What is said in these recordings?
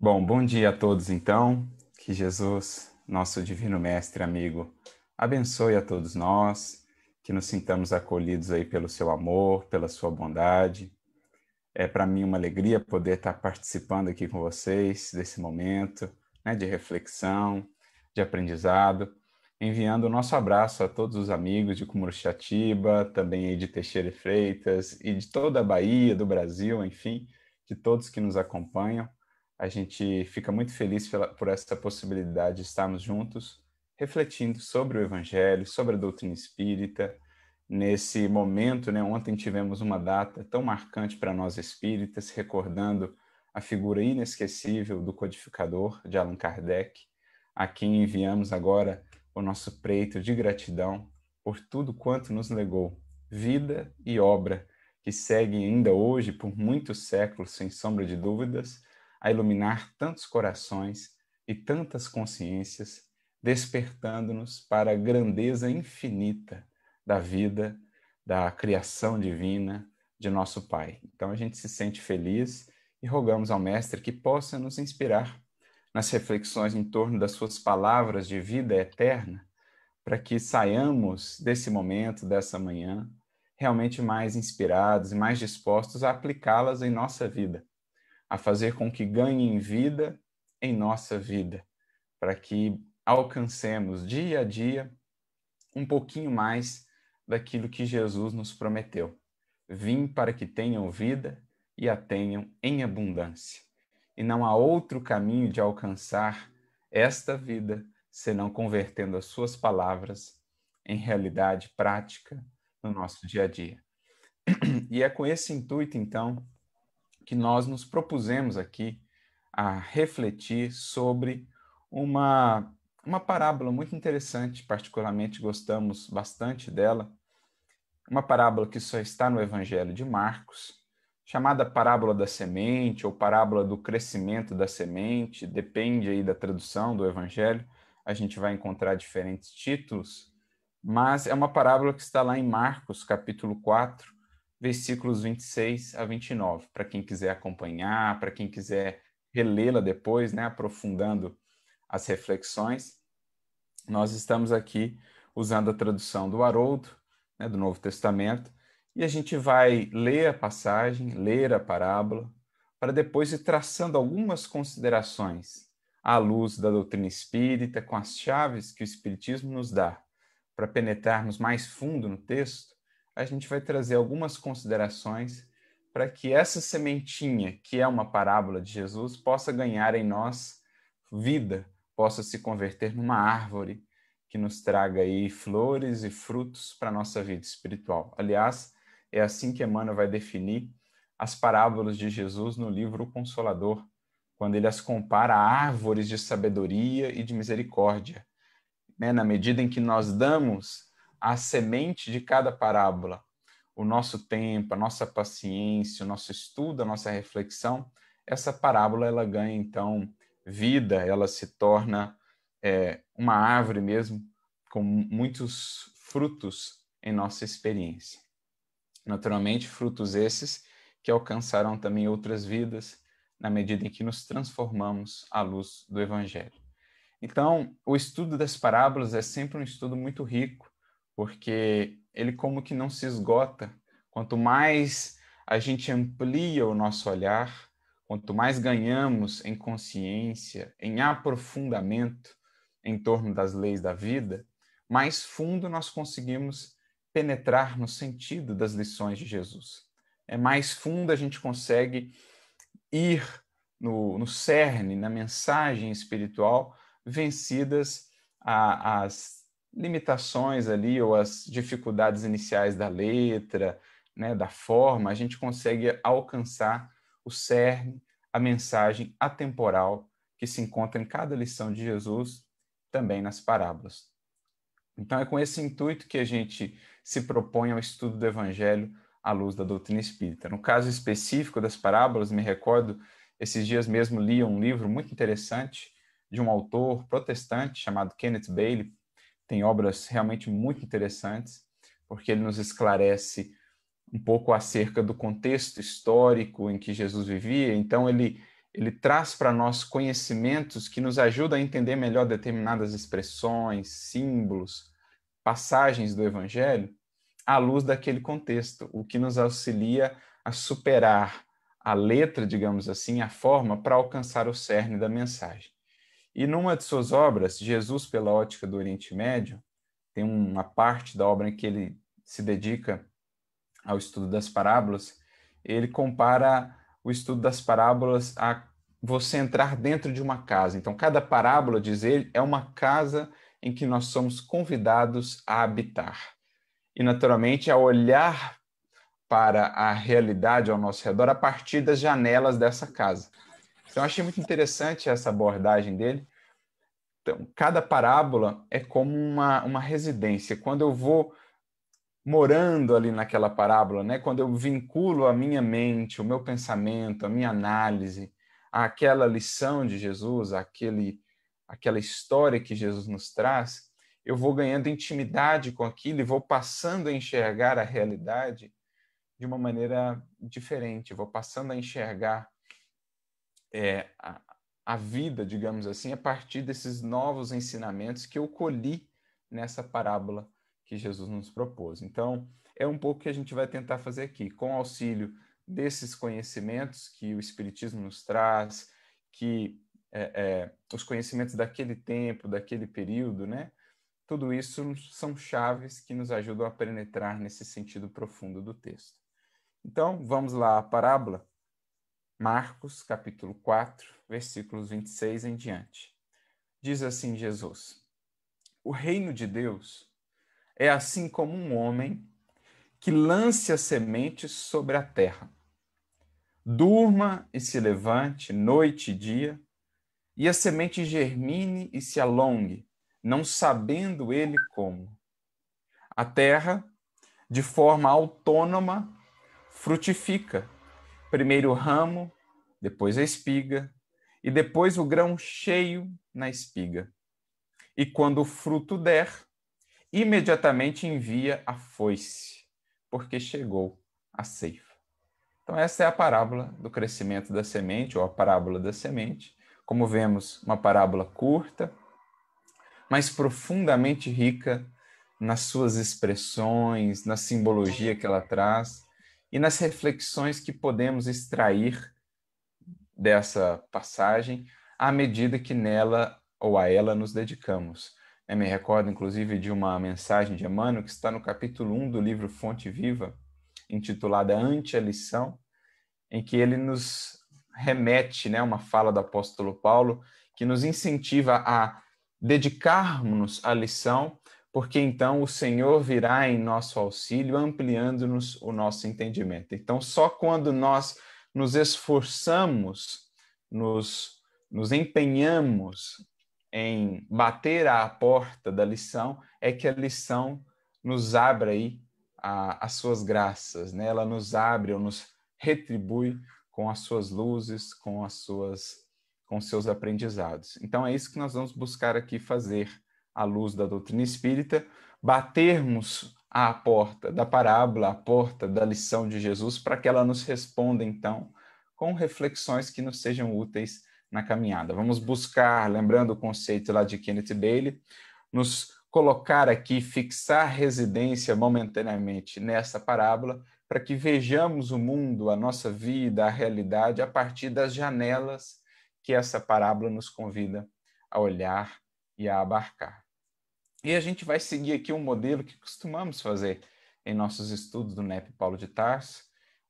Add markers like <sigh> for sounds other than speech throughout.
Bom, bom dia a todos então. Que Jesus, nosso divino mestre amigo, abençoe a todos nós, que nos sintamos acolhidos aí pelo seu amor, pela sua bondade. É para mim uma alegria poder estar participando aqui com vocês desse momento né, de reflexão, de aprendizado, enviando o nosso abraço a todos os amigos de Cumuruxatiba, também de Teixeira e Freitas e de toda a Bahia, do Brasil, enfim, de todos que nos acompanham a gente fica muito feliz pela, por essa possibilidade de estarmos juntos, refletindo sobre o Evangelho, sobre a doutrina espírita. Nesse momento, né, ontem tivemos uma data tão marcante para nós espíritas, recordando a figura inesquecível do codificador de Allan Kardec, a quem enviamos agora o nosso preito de gratidão por tudo quanto nos legou, vida e obra, que seguem ainda hoje por muitos séculos, sem sombra de dúvidas, a iluminar tantos corações e tantas consciências, despertando-nos para a grandeza infinita da vida, da criação divina de nosso Pai. Então a gente se sente feliz e rogamos ao Mestre que possa nos inspirar nas reflexões em torno das suas palavras de vida eterna, para que saiamos desse momento, dessa manhã, realmente mais inspirados e mais dispostos a aplicá-las em nossa vida a fazer com que ganhem vida em nossa vida, para que alcancemos dia a dia um pouquinho mais daquilo que Jesus nos prometeu. Vim para que tenham vida e a tenham em abundância. E não há outro caminho de alcançar esta vida senão convertendo as suas palavras em realidade prática no nosso dia a dia. <clears throat> E é com esse intuito, então, que nós nos propusemos aqui a refletir sobre uma, uma parábola muito interessante, particularmente gostamos bastante dela, uma parábola que só está no Evangelho de Marcos, chamada parábola da semente ou parábola do crescimento da semente, depende aí da tradução do Evangelho, a gente vai encontrar diferentes títulos, mas é uma parábola que está lá em Marcos, capítulo 4, versículos 26 a 29, para quem quiser acompanhar, para quem quiser relê-la depois, né, aprofundando as reflexões. Nós estamos aqui usando a tradução do Haroldo, né, do Novo Testamento, e a gente vai ler a passagem, ler a parábola, para depois ir traçando algumas considerações à luz da doutrina espírita, com as chaves que o Espiritismo nos dá, para penetrarmos mais fundo no texto a gente vai trazer algumas considerações para que essa sementinha, que é uma parábola de Jesus, possa ganhar em nós vida, possa se converter numa árvore que nos traga aí flores e frutos para a nossa vida espiritual. Aliás, é assim que Emmanuel vai definir as parábolas de Jesus no livro O Consolador, quando ele as compara a árvores de sabedoria e de misericórdia. Né? Na medida em que nós damos a semente de cada parábola, o nosso tempo, a nossa paciência, o nosso estudo, a nossa reflexão, essa parábola ela ganha então vida, ela se torna é, uma árvore mesmo com muitos frutos em nossa experiência. Naturalmente, frutos esses que alcançarão também outras vidas na medida em que nos transformamos à luz do Evangelho. Então, o estudo das parábolas é sempre um estudo muito rico, porque ele como que não se esgota. Quanto mais a gente amplia o nosso olhar, quanto mais ganhamos em consciência, em aprofundamento em torno das leis da vida, mais fundo nós conseguimos penetrar no sentido das lições de Jesus. É mais fundo a gente consegue ir no, no cerne, na mensagem espiritual, vencidas a, as limitações ali ou as dificuldades iniciais da letra, né, da forma, a gente consegue alcançar o cerne, a mensagem atemporal que se encontra em cada lição de Jesus, também nas parábolas. Então é com esse intuito que a gente se propõe ao estudo do Evangelho à luz da doutrina espírita. No caso específico das parábolas, me recordo, esses dias mesmo li um livro muito interessante de um autor protestante chamado Kenneth Bailey, tem obras realmente muito interessantes, porque ele nos esclarece um pouco acerca do contexto histórico em que Jesus vivia. Então, ele, ele traz para nós conhecimentos que nos ajudam a entender melhor determinadas expressões, símbolos, passagens do Evangelho, à luz daquele contexto, o que nos auxilia a superar a letra, digamos assim, a forma para alcançar o cerne da mensagem. E numa de suas obras, Jesus pela ótica do Oriente Médio, tem uma parte da obra em que ele se dedica ao estudo das parábolas, ele compara o estudo das parábolas a você entrar dentro de uma casa. Então, cada parábola, diz ele, é uma casa em que nós somos convidados a habitar. E, naturalmente, a olhar para a realidade ao nosso redor a partir das janelas dessa casa. Então, eu achei muito interessante essa abordagem dele. Então, cada parábola é como uma, uma residência. Quando eu vou morando ali naquela parábola, né? quando eu vinculo a minha mente, o meu pensamento, a minha análise, àquela lição de Jesus, àquele, àquela história que Jesus nos traz, eu vou ganhando intimidade com aquilo e vou passando a enxergar a realidade de uma maneira diferente, vou passando a enxergar é, a, a vida, digamos assim, a partir desses novos ensinamentos que eu colhi nessa parábola que Jesus nos propôs. Então, é um pouco que a gente vai tentar fazer aqui, com auxílio desses conhecimentos que o Espiritismo nos traz, que é, é, os conhecimentos daquele tempo, daquele período, né? Tudo isso são chaves que nos ajudam a penetrar nesse sentido profundo do texto. Então, vamos lá, a parábola. Marcos, capítulo 4, versículos 26 em diante. Diz assim Jesus: O reino de Deus é assim como um homem que lance a semente sobre a terra. Durma e se levante noite e dia, e a semente germine e se alongue, não sabendo ele como. A terra, de forma autônoma, frutifica. Primeiro o ramo, depois a espiga, e depois o grão cheio na espiga. E quando o fruto der, imediatamente envia a foice, porque chegou a ceifa. Então, essa é a parábola do crescimento da semente, ou a parábola da semente. Como vemos, uma parábola curta, mas profundamente rica nas suas expressões, na simbologia que ela traz e nas reflexões que podemos extrair dessa passagem à medida que nela ou a ela nos dedicamos. Eu me recordo, inclusive, de uma mensagem de Emmanuel que está no capítulo 1 do livro Fonte Viva, intitulada Ante a Lição, em que ele nos remete, né, uma fala do apóstolo Paulo, que nos incentiva a dedicarmos à lição porque então o Senhor virá em nosso auxílio, ampliando-nos o nosso entendimento. Então, só quando nós nos esforçamos, nos, nos empenhamos em bater à porta da lição, é que a lição nos abre aí a, as suas graças, né? ela nos abre ou nos retribui com as suas luzes, com as suas com seus aprendizados. Então é isso que nós vamos buscar aqui fazer à luz da doutrina espírita, batermos à porta da parábola, à porta da lição de Jesus, para que ela nos responda, então, com reflexões que nos sejam úteis na caminhada. Vamos buscar, lembrando o conceito lá de Kenneth Bailey, nos colocar aqui, fixar residência momentaneamente nessa parábola, para que vejamos o mundo, a nossa vida, a realidade, a partir das janelas que essa parábola nos convida a olhar e a abarcar. E a gente vai seguir aqui um modelo que costumamos fazer em nossos estudos do NEP Paulo de Tarso,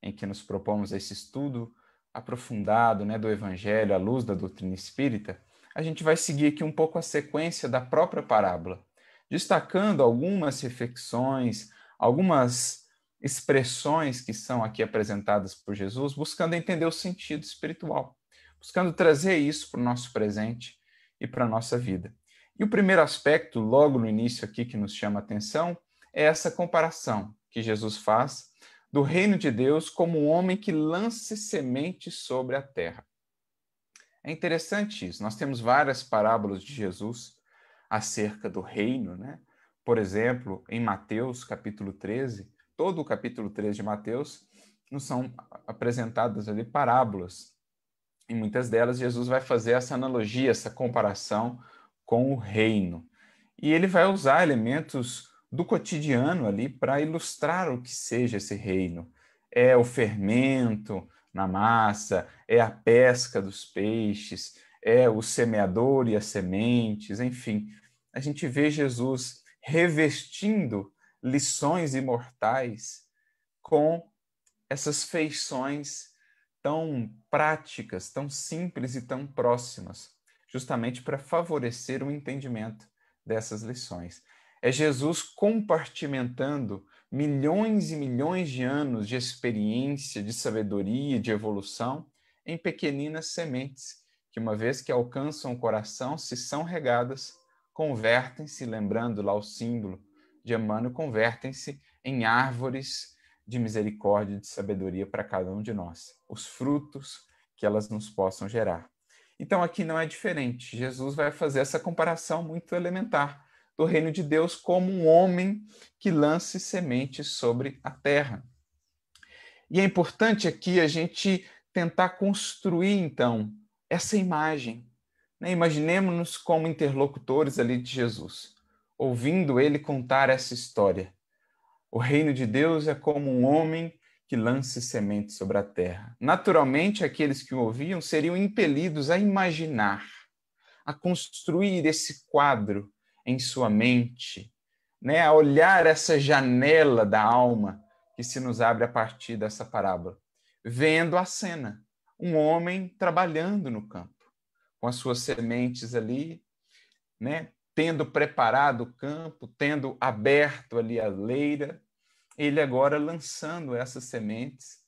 em que nos propomos esse estudo aprofundado né, do Evangelho à luz da doutrina espírita. A gente vai seguir aqui um pouco a sequência da própria parábola, destacando algumas reflexões, algumas expressões que são aqui apresentadas por Jesus, buscando entender o sentido espiritual, buscando trazer isso para o nosso presente e para a nossa vida. E o primeiro aspecto, logo no início aqui, que nos chama a atenção, é essa comparação que Jesus faz do reino de Deus como um homem que lance semente sobre a terra. É interessante isso. Nós temos várias parábolas de Jesus acerca do reino, né? Por exemplo, em Mateus, capítulo 13, todo o capítulo 13 de Mateus, nos são apresentadas ali parábolas Em muitas delas, Jesus vai fazer essa analogia, essa comparação com o reino. E ele vai usar elementos do cotidiano ali para ilustrar o que seja esse reino. É o fermento na massa, é a pesca dos peixes, é o semeador e as sementes, enfim. A gente vê Jesus revestindo lições imortais com essas feições tão práticas, tão simples e tão próximas, justamente para favorecer o entendimento dessas lições. É Jesus compartimentando milhões e milhões de anos de experiência, de sabedoria, de evolução em pequeninas sementes que, uma vez que alcançam o coração, se são regadas, convertem-se, lembrando lá o símbolo de Emmanuel, convertem-se em árvores de misericórdia e de sabedoria para cada um de nós, os frutos que elas nos possam gerar. Então aqui não é diferente. Jesus vai fazer essa comparação muito elementar do reino de Deus como um homem que lance sementes sobre a terra. E é importante aqui a gente tentar construir então essa imagem. Né? Imaginemos-nos como interlocutores ali de Jesus, ouvindo ele contar essa história. O reino de Deus é como um homem que lance sementes sobre a terra. Naturalmente, aqueles que o ouviam seriam impelidos a imaginar, a construir esse quadro em sua mente, né? a olhar essa janela da alma que se nos abre a partir dessa parábola, vendo a cena, um homem trabalhando no campo, com as suas sementes ali, né? tendo preparado o campo, tendo aberto ali a leira, ele agora lançando essas sementes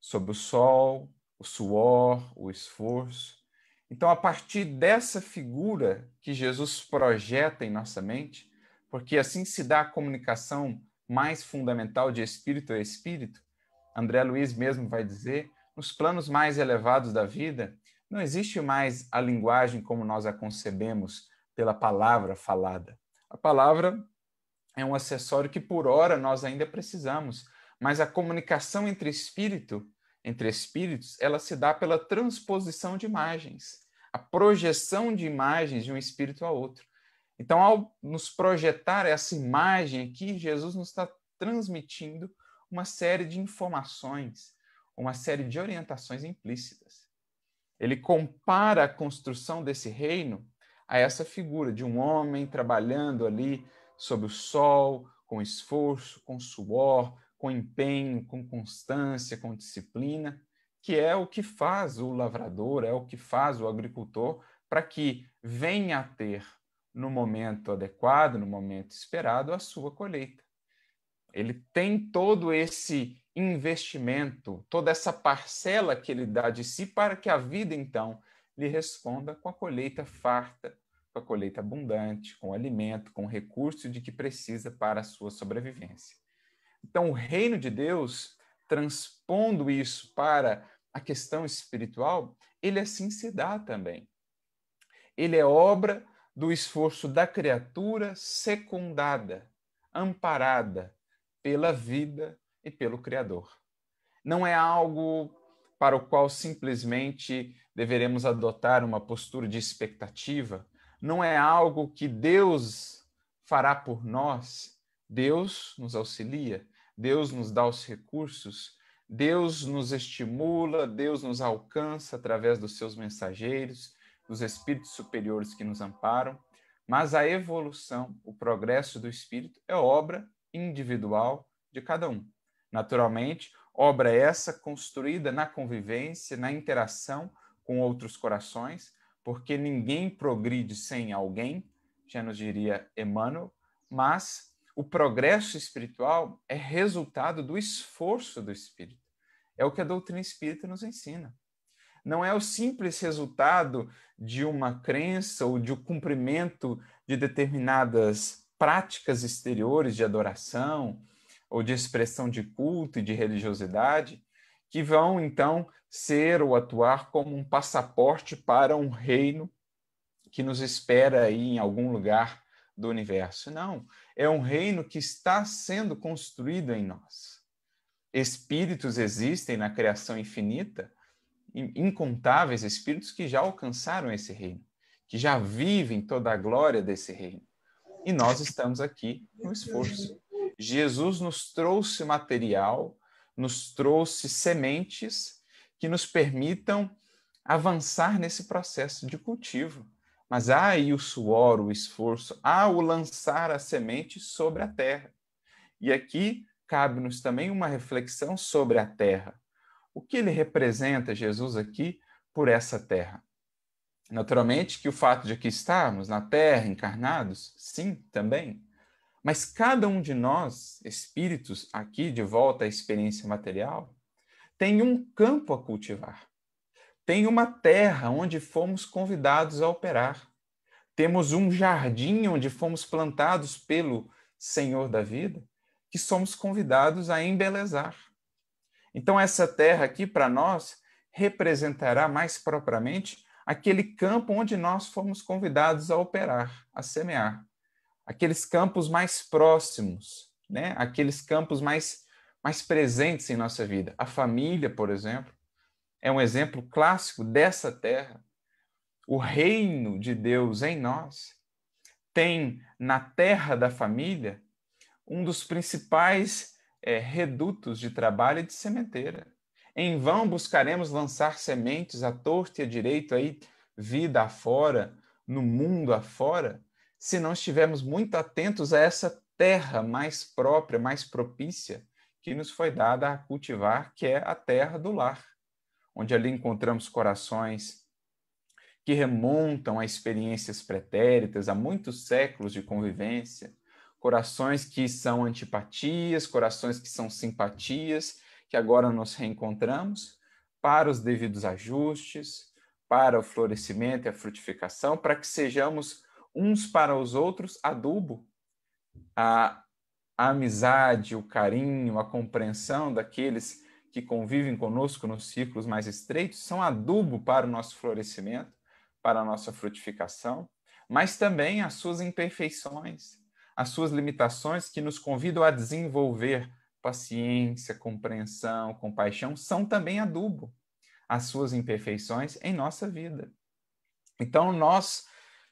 sob o sol, o suor, o esforço. Então, a partir dessa figura que Jesus projeta em nossa mente, porque assim se dá a comunicação mais fundamental de espírito a espírito, André Luiz mesmo vai dizer, nos planos mais elevados da vida, não existe mais a linguagem como nós a concebemos pela palavra falada. A palavra é um acessório que por hora nós ainda precisamos, mas a comunicação entre espírito, entre espíritos, ela se dá pela transposição de imagens, a projeção de imagens de um espírito a outro. Então, ao nos projetar essa imagem aqui, Jesus nos está transmitindo uma série de informações, uma série de orientações implícitas. Ele compara a construção desse reino a essa figura de um homem trabalhando ali sob o sol, com esforço, com suor, com empenho, com constância, com disciplina, que é o que faz o lavrador, é o que faz o agricultor para que venha a ter no momento adequado, no momento esperado, a sua colheita. Ele tem todo esse investimento, toda essa parcela que ele dá de si para que a vida então lhe responda com a colheita farta, com a colheita abundante, com alimento, com o recurso de que precisa para a sua sobrevivência. Então, o reino de Deus, transpondo isso para a questão espiritual, ele assim se dá também. Ele é obra do esforço da criatura secundada, amparada pela vida e pelo Criador. Não é algo para o qual simplesmente deveremos adotar uma postura de expectativa, não é algo que Deus fará por nós. Deus nos auxilia, Deus nos dá os recursos, Deus nos estimula, Deus nos alcança através dos seus mensageiros, dos espíritos superiores que nos amparam. Mas a evolução, o progresso do espírito é obra individual de cada um. Naturalmente, obra essa construída na convivência, na interação com outros corações, porque ninguém progride sem alguém, já nos diria Emmanuel, mas o progresso espiritual é resultado do esforço do espírito. É o que a doutrina espírita nos ensina. Não é o simples resultado de uma crença ou de um cumprimento de determinadas práticas exteriores de adoração ou de expressão de culto e de religiosidade que vão então ser ou atuar como um passaporte para um reino que nos espera aí em algum lugar do universo. Não, é um reino que está sendo construído em nós. Espíritos existem na criação infinita, incontáveis espíritos que já alcançaram esse reino, que já vivem toda a glória desse reino. E nós estamos aqui no esforço. Jesus nos trouxe material, nos trouxe sementes que nos permitam avançar nesse processo de cultivo. Mas há aí o suor, o esforço, há o lançar a semente sobre a terra. E aqui cabe-nos também uma reflexão sobre a terra. O que ele representa, Jesus, aqui, por essa terra? Naturalmente que o fato de aqui estarmos na terra, encarnados, sim, também. Mas cada um de nós, espíritos, aqui de volta à experiência material, tem um campo a cultivar. Tem uma terra onde fomos convidados a operar. Temos um jardim onde fomos plantados pelo Senhor da vida, que somos convidados a embelezar. Então, essa terra aqui, para nós, representará mais propriamente aquele campo onde nós fomos convidados a operar, a semear. Aqueles campos mais próximos, né? aqueles campos mais, mais presentes em nossa vida. A família, por exemplo, é um exemplo clássico dessa terra. O reino de Deus em nós tem na terra da família um dos principais é, redutos de trabalho e de sementeira. Em vão buscaremos lançar sementes à torta e à direito, aí, vida afora, no mundo afora, se não estivermos muito atentos a essa terra mais própria, mais propícia, que nos foi dada a cultivar, que é a terra do lar, onde ali encontramos corações que remontam a experiências pretéritas, a muitos séculos de convivência, corações que são antipatias, corações que são simpatias, que agora nos reencontramos para os devidos ajustes, para o florescimento e a frutificação, para que sejamos uns para os outros adubo. A, a amizade, o carinho, a compreensão daqueles que convivem conosco nos círculos mais estreitos são adubo para o nosso florescimento, para a nossa frutificação, mas também as suas imperfeições, as suas limitações que nos convidam a desenvolver paciência, compreensão, compaixão, são também adubo as suas imperfeições em nossa vida. Então, nós,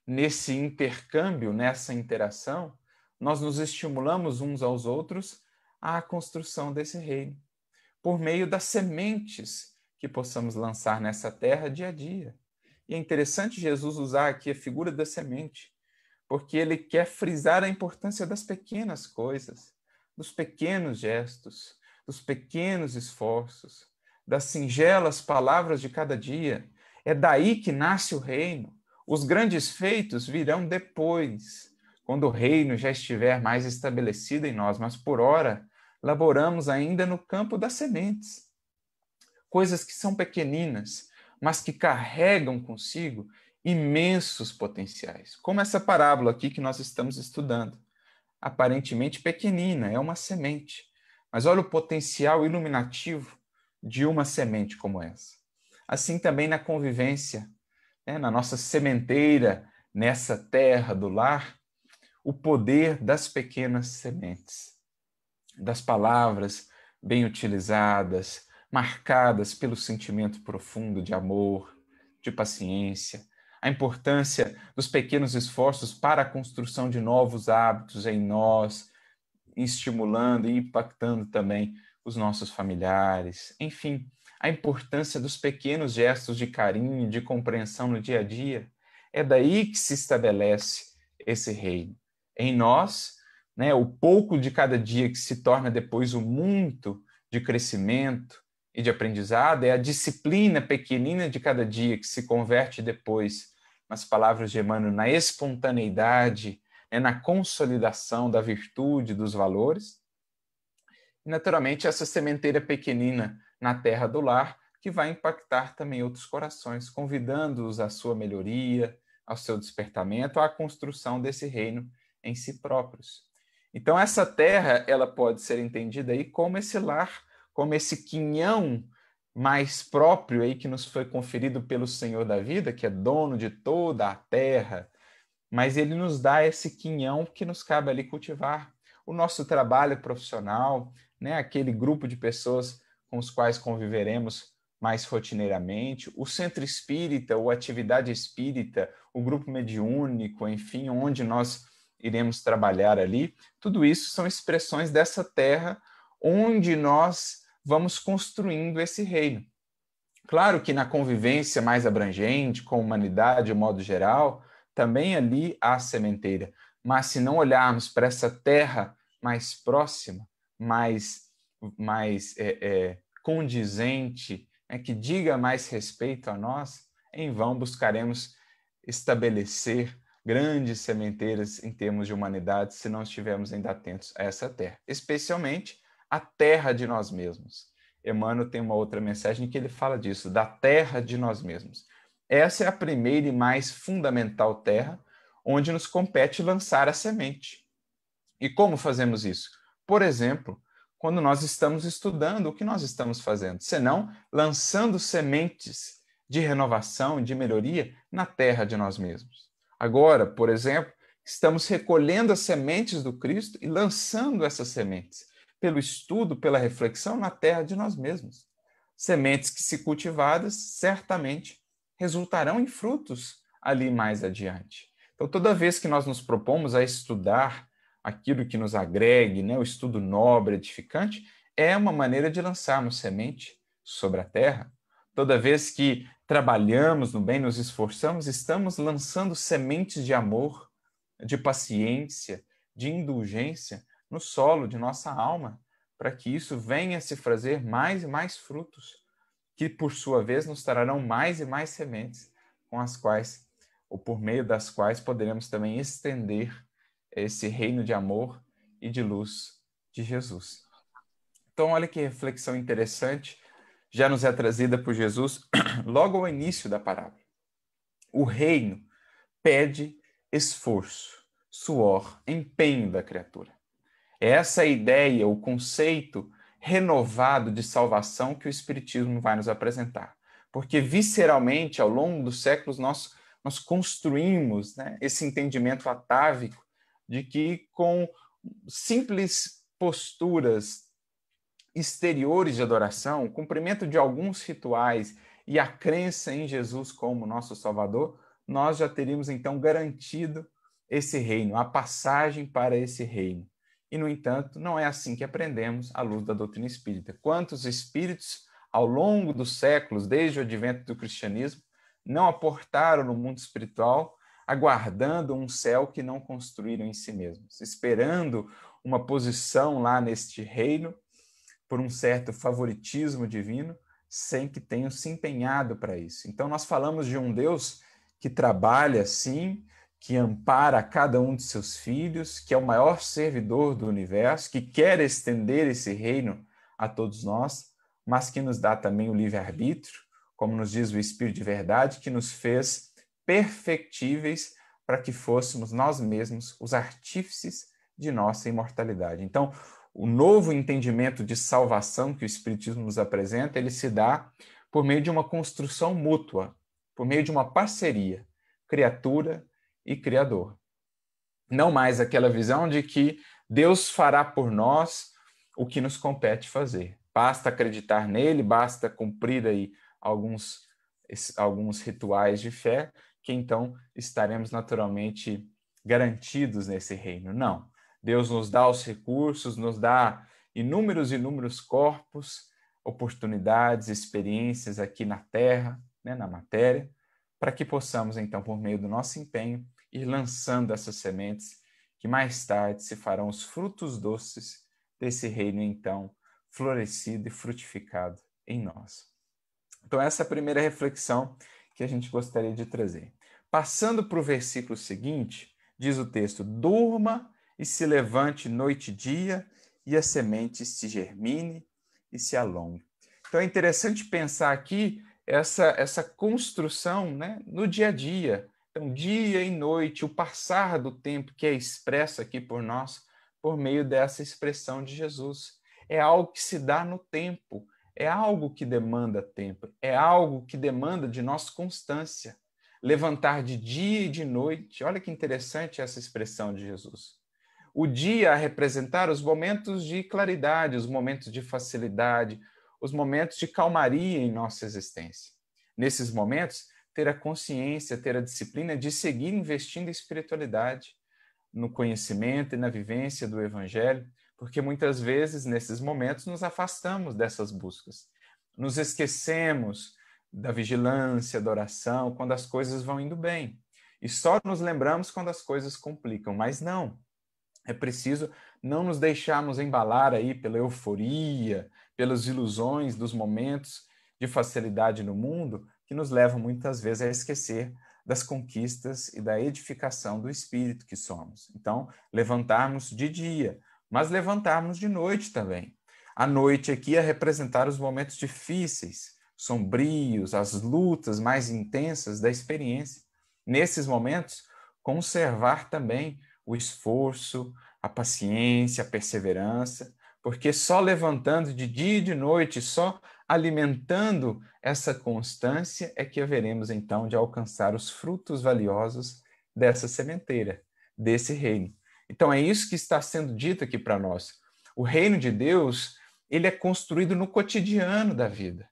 nesse intercâmbio, nessa interação, nós nos estimulamos uns aos outros à construção desse reino, por meio das sementes que possamos lançar nessa terra dia a dia. E é interessante Jesus usar aqui a figura da semente, porque ele quer frisar a importância das pequenas coisas, dos pequenos gestos, dos pequenos esforços, das singelas palavras de cada dia. É daí que nasce o reino. Os grandes feitos virão depois, quando o reino já estiver mais estabelecido em nós, mas por ora laboramos ainda no campo das sementes. Coisas que são pequeninas, mas que carregam consigo imensos potenciais, como essa parábola aqui que nós estamos estudando. Aparentemente pequenina, é uma semente, mas olha o potencial iluminativo de uma semente como essa. Assim também na convivência, né, na nossa sementeira, nessa terra do lar, o poder das pequenas sementes, das palavras bem utilizadas, marcadas pelo sentimento profundo de amor, de paciência, a importância dos pequenos esforços para a construção de novos hábitos em nós, estimulando e impactando também os nossos familiares. Enfim, a importância dos pequenos gestos de carinho, de compreensão no dia a dia. É daí que se estabelece esse reino. Em nós, né, o pouco de cada dia que se torna depois o muito de crescimento e de aprendizado, é a disciplina pequenina de cada dia que se converte depois nas palavras de Emmanuel, na espontaneidade, né, na consolidação da virtude, dos valores. E, naturalmente, essa sementeira pequenina na terra do lar, que vai impactar também outros corações, convidando-os à sua melhoria, ao seu despertamento, à construção desse reino em si próprios. Então, essa terra, ela pode ser entendida aí como esse lar, como esse quinhão mais próprio aí que nos foi conferido pelo Senhor da vida, que é dono de toda a terra, mas ele nos dá esse quinhão que nos cabe ali cultivar. O nosso trabalho profissional, né, aquele grupo de pessoas com os quais conviveremos mais rotineiramente, o centro espírita, ou atividade espírita, o grupo mediúnico, enfim, onde nós iremos trabalhar ali, tudo isso são expressões dessa terra onde nós vamos construindo esse reino. Claro que na convivência mais abrangente, com a humanidade de modo geral, também ali há sementeira. Mas se não olharmos para essa terra mais próxima, mais, mais é, é, condizente, é, que diga mais respeito a nós, em vão buscaremos estabelecer grandes sementeiras em termos de humanidade se não estivermos ainda atentos a essa terra, especialmente a terra de nós mesmos. Emmanuel tem uma outra mensagem que ele fala disso, da terra de nós mesmos. Essa é a primeira e mais fundamental terra onde nos compete lançar a semente. E como fazemos isso? Por exemplo, quando nós estamos estudando, o que nós estamos fazendo? Senão, lançando sementes de renovação, de melhoria na terra de nós mesmos. Agora, por exemplo, estamos recolhendo as sementes do Cristo e lançando essas sementes pelo estudo, pela reflexão na terra de nós mesmos. Sementes que, se cultivadas, certamente resultarão em frutos ali mais adiante. Então, toda vez que nós nos propomos a estudar aquilo que nos agregue, né, o estudo nobre, edificante, é uma maneira de lançarmos semente sobre a terra. Toda vez que trabalhamos no bem, nos esforçamos, estamos lançando sementes de amor, de paciência, de indulgência no solo de nossa alma, para que isso venha a se fazer mais e mais frutos, que por sua vez nos trarão mais e mais sementes, com as quais, ou por meio das quais poderemos também estender esse reino de amor e de luz de Jesus. Então, olha que reflexão interessante, já nos é trazida por Jesus <clears throat> logo ao início da parábola. O reino pede esforço, suor, empenho da criatura. É essa ideia, o conceito renovado de salvação que o Espiritismo vai nos apresentar. Porque visceralmente, ao longo dos séculos, nós, nós construímos né, esse entendimento atávico de que com simples posturas exteriores de adoração, cumprimento de alguns rituais e a crença em Jesus como nosso Salvador, nós já teríamos então garantido esse reino, a passagem para esse reino. E, no entanto, não é assim que aprendemos à luz da doutrina espírita. Quantos espíritos, ao longo dos séculos, desde o advento do cristianismo, não aportaram no mundo espiritual aguardando um céu que não construíram em si mesmos, esperando uma posição lá neste reino por um certo favoritismo divino, sem que tenham se empenhado para isso. Então, nós falamos de um Deus que trabalha, sim, que ampara cada um de seus filhos, que é o maior servidor do universo, que quer estender esse reino a todos nós, mas que nos dá também o livre-arbítrio, como nos diz o Espírito de Verdade, que nos fez perfectíveis para que fôssemos nós mesmos os artífices de nossa imortalidade. Então, o novo entendimento de salvação que o Espiritismo nos apresenta, ele se dá por meio de uma construção mútua, por meio de uma parceria, criatura e criador. Não mais aquela visão de que Deus fará por nós o que nos compete fazer. Basta acreditar nele, basta cumprir aí alguns, alguns rituais de fé que então estaremos naturalmente garantidos nesse reino. Não. Deus nos dá os recursos, nos dá inúmeros, inúmeros corpos, oportunidades, experiências aqui na terra, né, na matéria, para que possamos, então, por meio do nosso empenho, ir lançando essas sementes que mais tarde se farão os frutos doces desse reino, então, florescido e frutificado em nós. Então, essa é a primeira reflexão que a gente gostaria de trazer. Passando para o versículo seguinte, diz o texto: Durma e se levante noite e dia, e a semente se germine e se alongue. Então é interessante pensar aqui essa, essa construção né, no dia a dia. Então, dia e noite, o passar do tempo que é expresso aqui por nós, por meio dessa expressão de Jesus. É algo que se dá no tempo, é algo que demanda tempo, é algo que demanda de nós constância. Levantar de dia e de noite. Olha que interessante essa expressão de Jesus. O dia a representar os momentos de claridade, os momentos de facilidade, os momentos de calmaria em nossa existência. Nesses momentos, ter a consciência, ter a disciplina de seguir investindo em espiritualidade, no conhecimento e na vivência do Evangelho, porque muitas vezes, nesses momentos, nos afastamos dessas buscas. Nos esquecemos da vigilância, da oração, quando as coisas vão indo bem. E só nos lembramos quando as coisas complicam, mas não. É preciso não nos deixarmos embalar aí pela euforia, pelas ilusões dos momentos de facilidade no mundo, que nos levam muitas vezes a esquecer das conquistas e da edificação do espírito que somos. Então, levantarmos de dia, mas levantarmos de noite também. A noite aqui é representar os momentos difíceis, sombrios, as lutas mais intensas da experiência. Nesses momentos, conservar também o esforço, a paciência, a perseverança, porque só levantando de dia e de noite, só alimentando essa constância é que haveremos então de alcançar os frutos valiosos dessa sementeira, desse reino. Então é isso que está sendo dito aqui para nós. O reino de Deus, ele é construído no cotidiano da vida,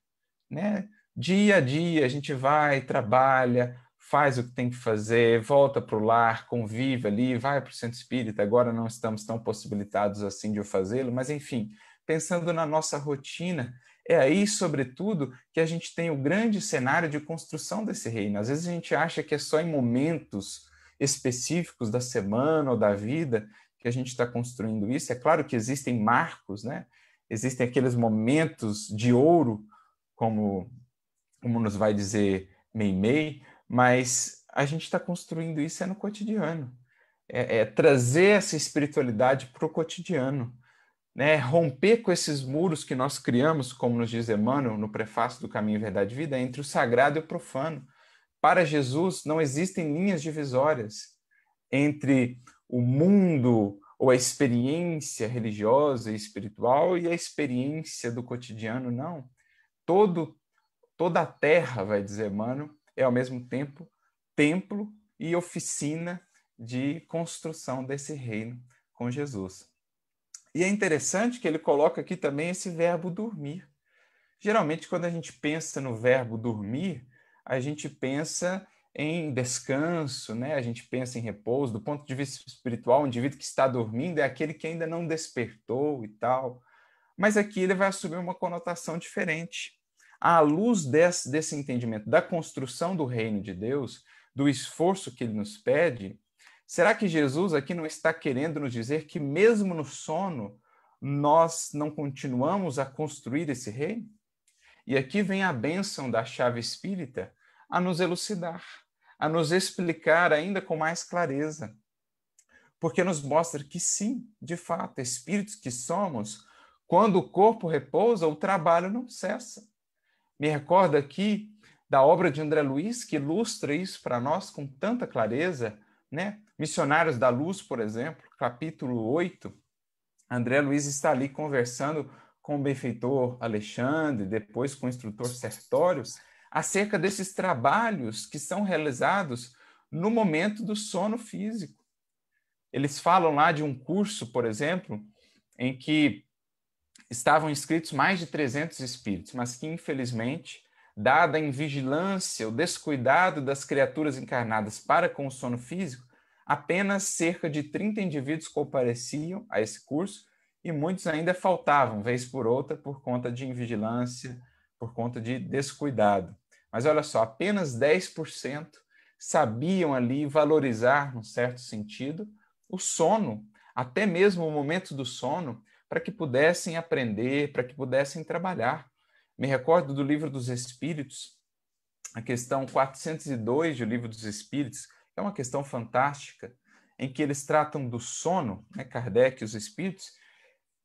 né? Dia a dia a gente vai, trabalha, faz o que tem que fazer, volta para o lar, convive ali, vai para o centro espírita. Agora não estamos tão possibilitados assim de fazê-lo, mas enfim, pensando na nossa rotina, é aí, sobretudo, que a gente tem o grande cenário de construção desse reino. Às vezes a gente acha que é só em momentos específicos da semana ou da vida que a gente está construindo isso. É claro que existem marcos, né? Existem aqueles momentos de ouro, como, como nos vai dizer Meimei, mas a gente está construindo isso é no cotidiano. É, é trazer essa espiritualidade para o cotidiano. Né? Romper com esses muros que nós criamos, como nos diz Emmanuel no prefácio do Caminho, Verdade e Vida, entre o sagrado e o profano. Para Jesus, não existem linhas divisórias entre o mundo ou a experiência religiosa e espiritual e a experiência do cotidiano, não. Todo, toda a terra, vai dizer Emmanuel, é ao mesmo tempo templo e oficina de construção desse reino com Jesus. E é interessante que ele coloca aqui também esse verbo dormir. Geralmente, quando a gente pensa no verbo dormir, a gente pensa em descanso, né? a gente pensa em repouso. Do ponto de vista espiritual, o indivíduo que está dormindo é aquele que ainda não despertou e tal. Mas aqui ele vai assumir uma conotação diferente à luz desse, desse entendimento da construção do reino de Deus, do esforço que ele nos pede, será que Jesus aqui não está querendo nos dizer que, mesmo no sono, nós não continuamos a construir esse reino? E aqui vem a bênção da chave espírita a nos elucidar, a nos explicar ainda com mais clareza. Porque nos mostra que sim, de fato, espíritos que somos, quando o corpo repousa, o trabalho não cessa. Me recordo aqui da obra de André Luiz, que ilustra isso para nós com tanta clareza, né? Missionários da Luz, por exemplo, capítulo 8. André Luiz está ali conversando com o benfeitor Alexandre, depois com o instrutor Sertório, acerca desses trabalhos que são realizados no momento do sono físico. Eles falam lá de um curso, por exemplo, em que estavam inscritos mais de 300 espíritos, mas que, infelizmente, dada a invigilância, o descuidado das criaturas encarnadas para com o sono físico, apenas cerca de 30 indivíduos compareciam a esse curso e muitos ainda faltavam, vez por outra, por conta de invigilância, por conta de descuidado. Mas olha só, apenas 10% sabiam ali valorizar, num certo sentido, o sono, até mesmo o momento do sono, para que pudessem aprender, para que pudessem trabalhar. Me recordo do Livro dos Espíritos, a questão 402 do Livro dos Espíritos, é uma questão fantástica, em que eles tratam do sono, né, Kardec e os espíritos,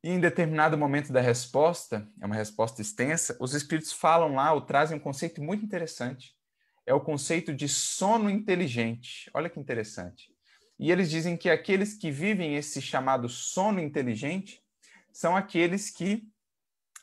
e em determinado momento da resposta, é uma resposta extensa, os espíritos falam lá, ou trazem um conceito muito interessante. É o conceito de sono inteligente. Olha que interessante. E eles dizem que aqueles que vivem esse chamado sono inteligente são aqueles que,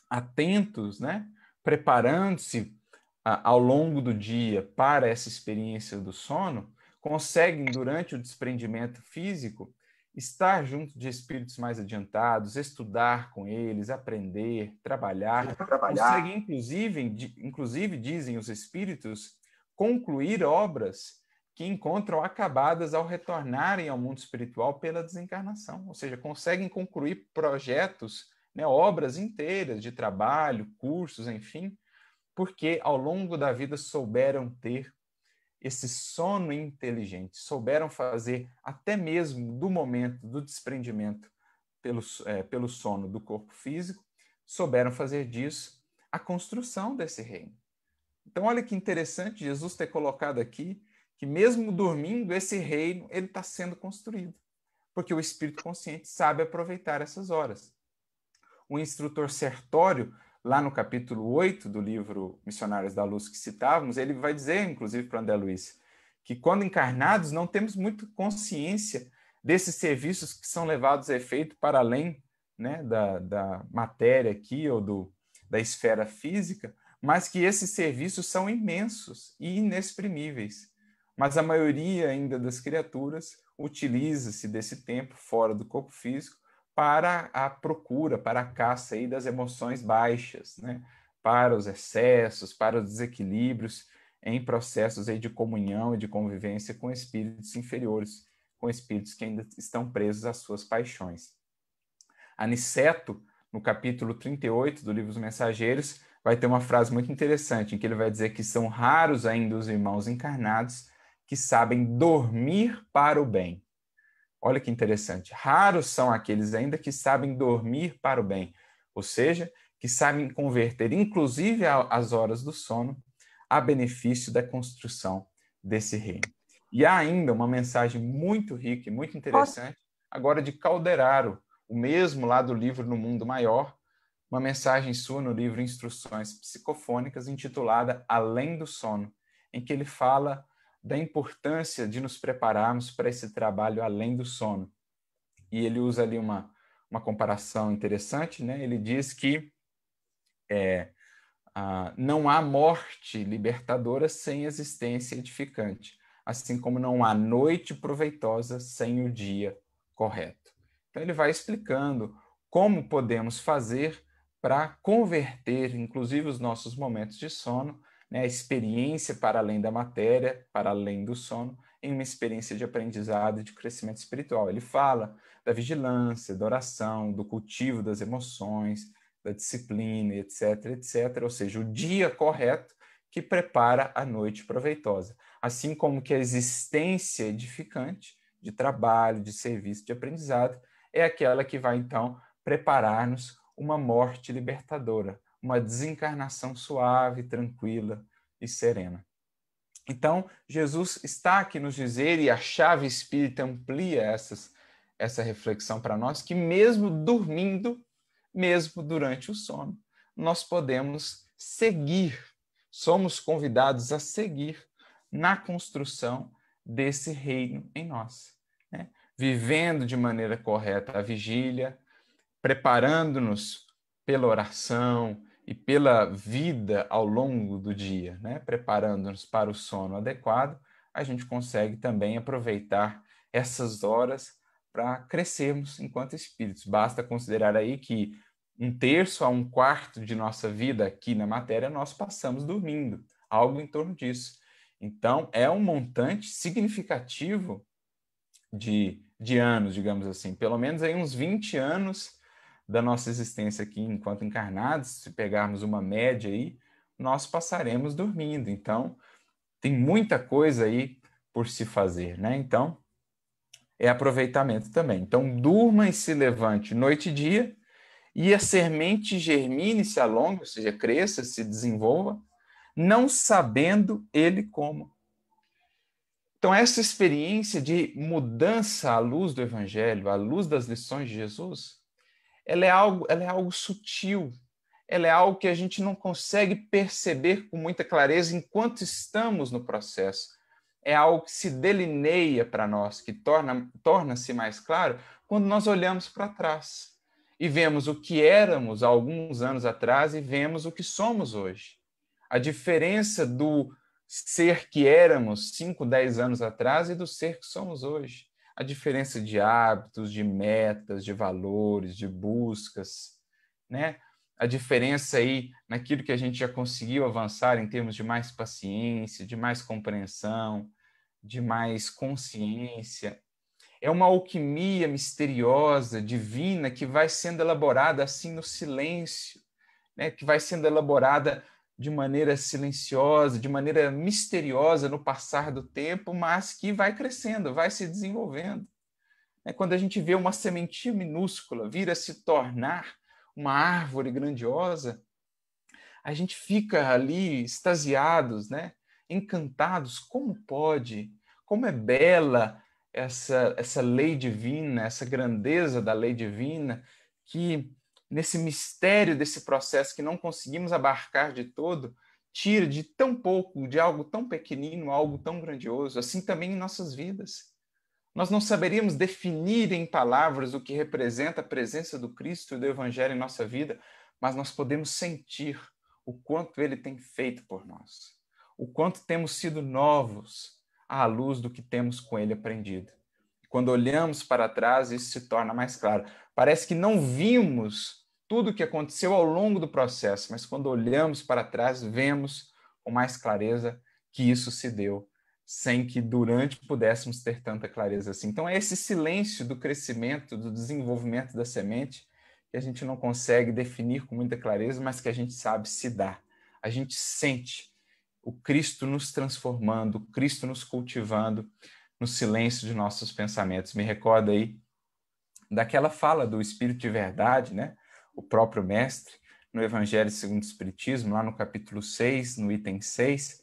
atentos, né, preparando-se ao longo do dia para essa experiência do sono, conseguem, durante o desprendimento físico, estar junto de espíritos mais adiantados, estudar com eles, aprender, trabalhar, trabalhar. consegue inclusive, inclusive dizem os espíritos, concluir obras que encontram acabadas ao retornarem ao mundo espiritual pela desencarnação, ou seja, conseguem concluir projetos, né, obras inteiras de trabalho, cursos, enfim, porque ao longo da vida souberam ter esse sono inteligente, souberam fazer até mesmo do momento do desprendimento pelo, é, pelo sono do corpo físico, souberam fazer disso a construção desse reino. Então, olha que interessante Jesus ter colocado aqui que mesmo dormindo, esse reino ele está sendo construído, porque o espírito consciente sabe aproveitar essas horas. O instrutor Sertório lá no capítulo 8 do livro Missionários da Luz que citávamos, ele vai dizer, inclusive, para André Luiz, que quando encarnados não temos muito consciência desses serviços que são levados a efeito para além né, da, da matéria aqui ou do, da esfera física, mas que esses serviços são imensos e inexprimíveis. Mas a maioria ainda das criaturas utiliza-se desse tempo fora do corpo físico para a procura, para a caça aí das emoções baixas, né? para os excessos, para os desequilíbrios em processos aí de comunhão e de convivência com espíritos inferiores, com espíritos que ainda estão presos às suas paixões. Aniceto, no capítulo 38 do livro dos Mensageiros, vai ter uma frase muito interessante, em que ele vai dizer que são raros ainda os irmãos encarnados que sabem dormir para o bem. Olha que interessante. Raros são aqueles ainda que sabem dormir para o bem, ou seja, que sabem converter, inclusive as horas do sono, a benefício da construção desse reino. E há ainda uma mensagem muito rica e muito interessante, agora de Calderaro, o mesmo lá do livro No Mundo Maior, uma mensagem sua no livro Instruções Psicofônicas, intitulada Além do Sono, em que ele fala da importância de nos prepararmos para esse trabalho além do sono. E ele usa ali uma, uma comparação interessante, né? Ele diz que é, ah, não há morte libertadora sem existência edificante, assim como não há noite proveitosa sem o dia correto. Então ele vai explicando como podemos fazer para converter, inclusive, os nossos momentos de sono né, experiência para além da matéria, para além do sono, em uma experiência de aprendizado e de crescimento espiritual. Ele fala da vigilância, da oração, do cultivo das emoções, da disciplina, etc, etc. Ou seja, o dia correto que prepara a noite proveitosa. Assim como que a existência edificante de trabalho, de serviço, de aprendizado, é aquela que vai, então, preparar-nos uma morte libertadora, uma desencarnação suave, tranquila e serena. Então, Jesus está aqui nos dizer, e a chave espírita amplia essas, essa reflexão para nós, que mesmo dormindo, mesmo durante o sono, nós podemos seguir, somos convidados a seguir na construção desse reino em nós. Né? Vivendo de maneira correta a vigília, preparando-nos pela oração, e pela vida ao longo do dia, né? preparando-nos para o sono adequado, a gente consegue também aproveitar essas horas para crescermos enquanto espíritos. Basta considerar aí que um terço a um quarto de nossa vida aqui na matéria nós passamos dormindo, algo em torno disso. Então, é um montante significativo de, de anos, digamos assim, pelo menos aí uns 20 anos da nossa existência aqui enquanto encarnados, se pegarmos uma média aí, nós passaremos dormindo. Então, tem muita coisa aí por se fazer, né? Então, é aproveitamento também. Então, durma e se levante noite e dia, e a semente germine, se alongue, ou seja, cresça, se desenvolva, não sabendo ele como. Então, essa experiência de mudança à luz do Evangelho, à luz das lições de Jesus, ela é algo, ela é algo sutil, ela é algo que a gente não consegue perceber com muita clareza enquanto estamos no processo. É algo que se delineia para nós, que torna, torna-se mais claro quando nós olhamos para trás e vemos o que éramos há alguns anos atrás e vemos o que somos hoje. A diferença do ser que éramos 5, 10 anos atrás e do ser que somos hoje. A diferença de hábitos, de metas, de valores, de buscas, né? A diferença aí naquilo que a gente já conseguiu avançar em termos de mais paciência, de mais compreensão, de mais consciência. É uma alquimia misteriosa, divina, que vai sendo elaborada assim no silêncio, né? que vai sendo elaborada de maneira silenciosa, de maneira misteriosa no passar do tempo, mas que vai crescendo, vai se desenvolvendo. É quando a gente vê uma sementinha minúscula vir a se tornar uma árvore grandiosa, a gente fica ali extasiados, né? encantados. Como pode? Como é bela essa, essa lei divina, essa grandeza da lei divina que nesse mistério desse processo que não conseguimos abarcar de todo, tira de tão pouco, de algo tão pequenino, algo tão grandioso, assim também em nossas vidas. Nós não saberíamos definir em palavras o que representa a presença do Cristo e do Evangelho em nossa vida, mas nós podemos sentir o quanto ele tem feito por nós, o quanto temos sido novos à luz do que temos com ele aprendido. Quando olhamos para trás, isso se torna mais claro. Parece que não vimos tudo o que aconteceu ao longo do processo, mas quando olhamos para trás, vemos com mais clareza que isso se deu, sem que durante pudéssemos ter tanta clareza assim. Então, é esse silêncio do crescimento, do desenvolvimento da semente, que a gente não consegue definir com muita clareza, mas que a gente sabe se dar. A gente sente o Cristo nos transformando, o Cristo nos cultivando no silêncio de nossos pensamentos. Me recorda aí daquela fala do Espírito de Verdade, né? O próprio Mestre, no Evangelho segundo o Espiritismo, lá no capítulo 6, no item 6,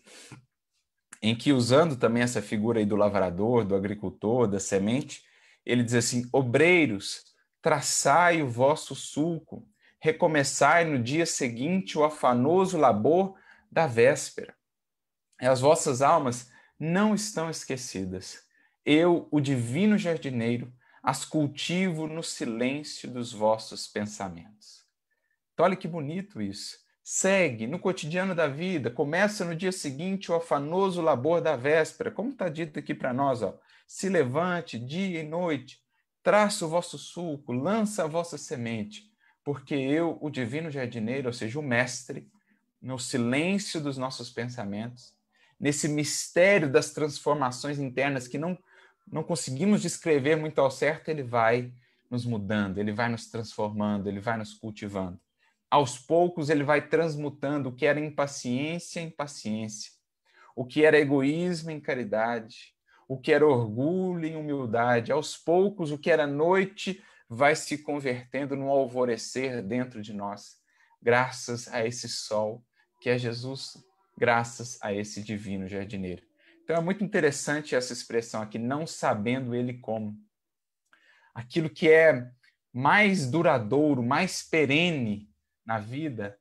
em que, usando também essa figura aí do lavrador, do agricultor, da semente, ele diz assim: Obreiros, traçai o vosso sulco, recomeçai no dia seguinte o afanoso labor da véspera. E as vossas almas não estão esquecidas. Eu, o divino jardineiro, as cultivo no silêncio dos vossos pensamentos. Então, olha que bonito isso. Segue no cotidiano da vida, começa no dia seguinte o afanoso labor da véspera, como está dito aqui para nós, ó. Se levante dia e noite, traça o vosso sulco, lança a vossa semente, porque eu, o divino jardineiro, ou seja, o mestre, no silêncio dos nossos pensamentos, nesse mistério das transformações internas que não não conseguimos descrever muito ao certo, ele vai nos mudando, ele vai nos transformando, ele vai nos cultivando. Aos poucos, ele vai transmutando o que era impaciência em paciência, o que era egoísmo em caridade, o que era orgulho em humildade. Aos poucos, o que era noite vai se convertendo num alvorecer dentro de nós, graças a esse sol que é Jesus, graças a esse divino jardineiro. Então é muito interessante essa expressão aqui, não sabendo ele como. Aquilo que é mais duradouro, mais perene na vida,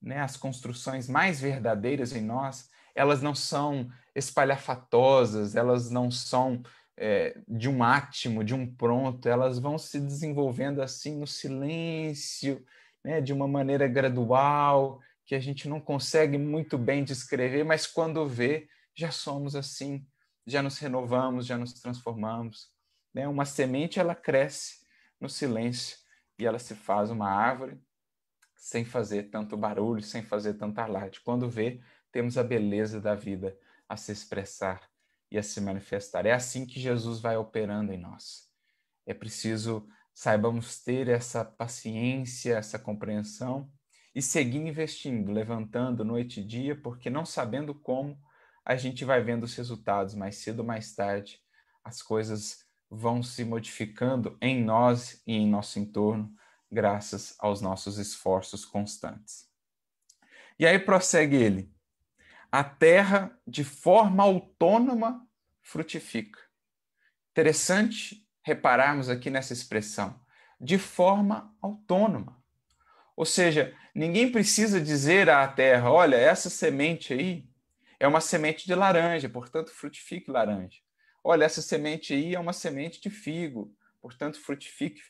né, as construções mais verdadeiras em nós, elas não são espalhafatosas, elas não são é, de um átimo, de um pronto, elas vão se desenvolvendo assim no silêncio, né, de uma maneira gradual, que a gente não consegue muito bem descrever, mas quando vê, já somos assim, já nos renovamos, já nos transformamos. Né? Uma semente ela cresce no silêncio e ela se faz uma árvore sem fazer tanto barulho, sem fazer tanta alarde. Quando vê, temos a beleza da vida a se expressar e a se manifestar. É assim que Jesus vai operando em nós. É preciso saibamos ter essa paciência, essa compreensão e seguir investindo, levantando noite e dia, porque não sabendo como, a gente vai vendo os resultados mais cedo ou mais tarde, as coisas vão se modificando em nós e em nosso entorno, graças aos nossos esforços constantes. E aí prossegue ele: a terra de forma autônoma frutifica. Interessante repararmos aqui nessa expressão, de forma autônoma. Ou seja, ninguém precisa dizer à terra: olha, essa semente aí é uma semente de laranja, portanto, frutifique laranja. Olha, essa semente aí é uma semente de figo, portanto, frutifique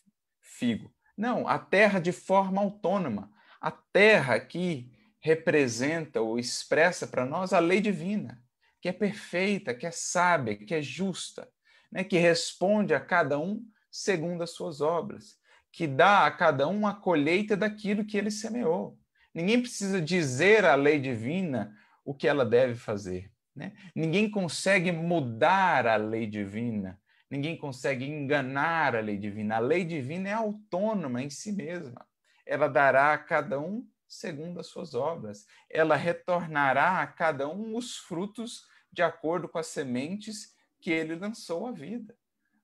figo. Não, a terra de forma autônoma. A terra que representa ou expressa para nós a lei divina, que é perfeita, que é sábia, que é justa. né, que responde a cada um segundo as suas obras, que dá a cada um a colheita daquilo que ele semeou. Ninguém precisa dizer à lei divina o que ela deve fazer. Né? Ninguém consegue mudar a lei divina, ninguém consegue enganar a lei divina. A lei divina é autônoma em si mesma. Ela dará a cada um segundo as suas obras. Ela retornará a cada um os frutos de acordo com as sementes que ele lançou à vida.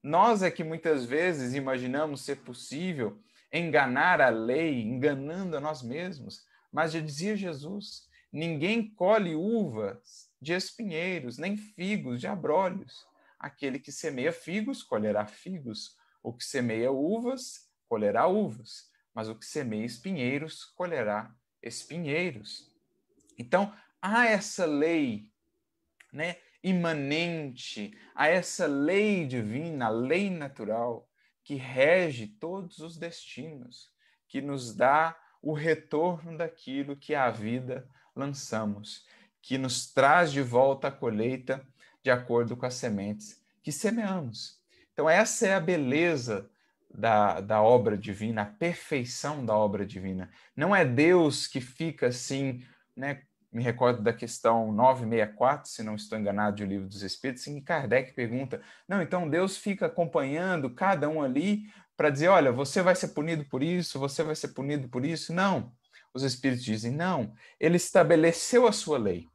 Nós é que muitas vezes imaginamos ser possível enganar a lei, enganando a nós mesmos, mas já dizia Jesus: ninguém colhe uvas de espinheiros, nem figos de abrolhos. Aquele que semeia figos colherá figos, o que semeia uvas colherá uvas, mas o que semeia espinheiros colherá espinheiros. Então, há essa lei, né, imanente, há essa lei divina, a lei natural que rege todos os destinos, que nos dá o retorno daquilo que a vida lançamos, que nos traz de volta a colheita de acordo com as sementes que semeamos. Então, essa é a beleza da, da obra divina, a perfeição da obra divina. Não é Deus que fica assim, né? Me recordo da questão 964, se não estou enganado, de O Livro dos Espíritos, em que Kardec pergunta: não, então Deus fica acompanhando cada um ali para dizer: olha, você vai ser punido por isso, você vai ser punido por isso. Não. Os Espíritos dizem: não. Ele estabeleceu a sua lei.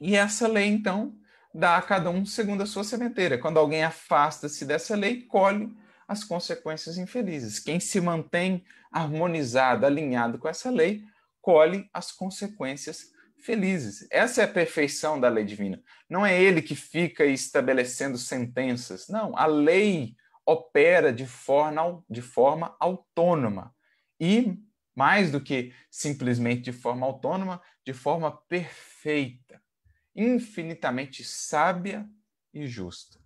E essa lei, então, dá a cada um segundo a sua sementeira. Quando alguém afasta-se dessa lei, colhe as consequências infelizes. Quem se mantém harmonizado, alinhado com essa lei, colhe as consequências felizes. Essa é a perfeição da lei divina. Não é ele que fica estabelecendo sentenças. Não, a lei opera de forma, de forma autônoma. E, mais do que simplesmente de forma autônoma, de forma perfeita, infinitamente sábia e justa.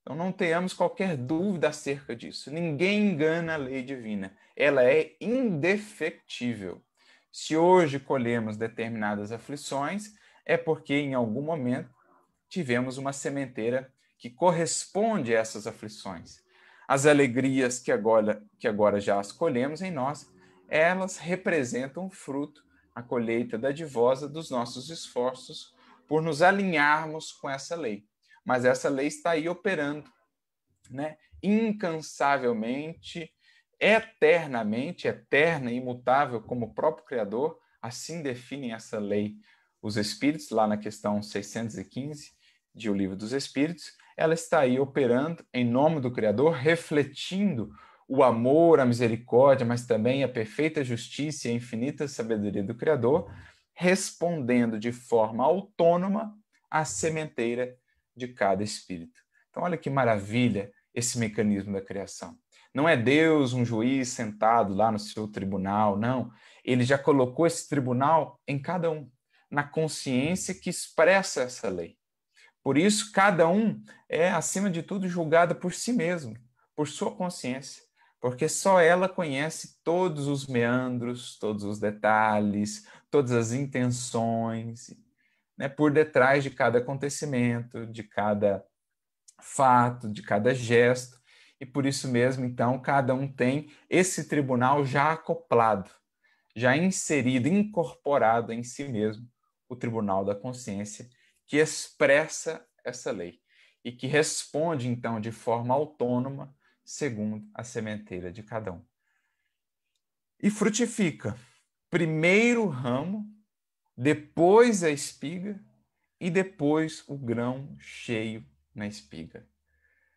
Então não tenhamos qualquer dúvida acerca disso. Ninguém engana a lei divina. Ela é indefectível. Se hoje colhemos determinadas aflições, é porque em algum momento tivemos uma sementeira que corresponde a essas aflições. As alegrias que agora, que agora já as colhemos em nós, elas representam o fruto, a colheita dadivosa dos nossos esforços por nos alinharmos com essa lei mas essa lei está aí operando, né? incansavelmente, eternamente, eterna e imutável como o próprio Criador, assim definem essa lei os Espíritos, lá na questão 615 de O Livro dos Espíritos, ela está aí operando em nome do Criador, refletindo o amor, a misericórdia, mas também a perfeita justiça e a infinita sabedoria do Criador, respondendo de forma autônoma à sementeira de cada espírito. Então, olha que maravilha esse mecanismo da criação. Não é Deus um juiz sentado lá no seu tribunal, não. Ele já colocou esse tribunal em cada um, na consciência que expressa essa lei. Por isso, cada um é, acima de tudo, julgado por si mesmo, por sua consciência, porque só ela conhece todos os meandros, todos os detalhes, todas as intenções né, por detrás de cada acontecimento, de cada fato, de cada gesto. E por isso mesmo, então, cada um tem esse tribunal já acoplado, já inserido, incorporado em si mesmo, o tribunal da consciência, que expressa essa lei e que responde, então, de forma autônoma, segundo a sementeira de cada um. E frutifica. Primeiro o ramo depois a espiga e depois o grão cheio na espiga.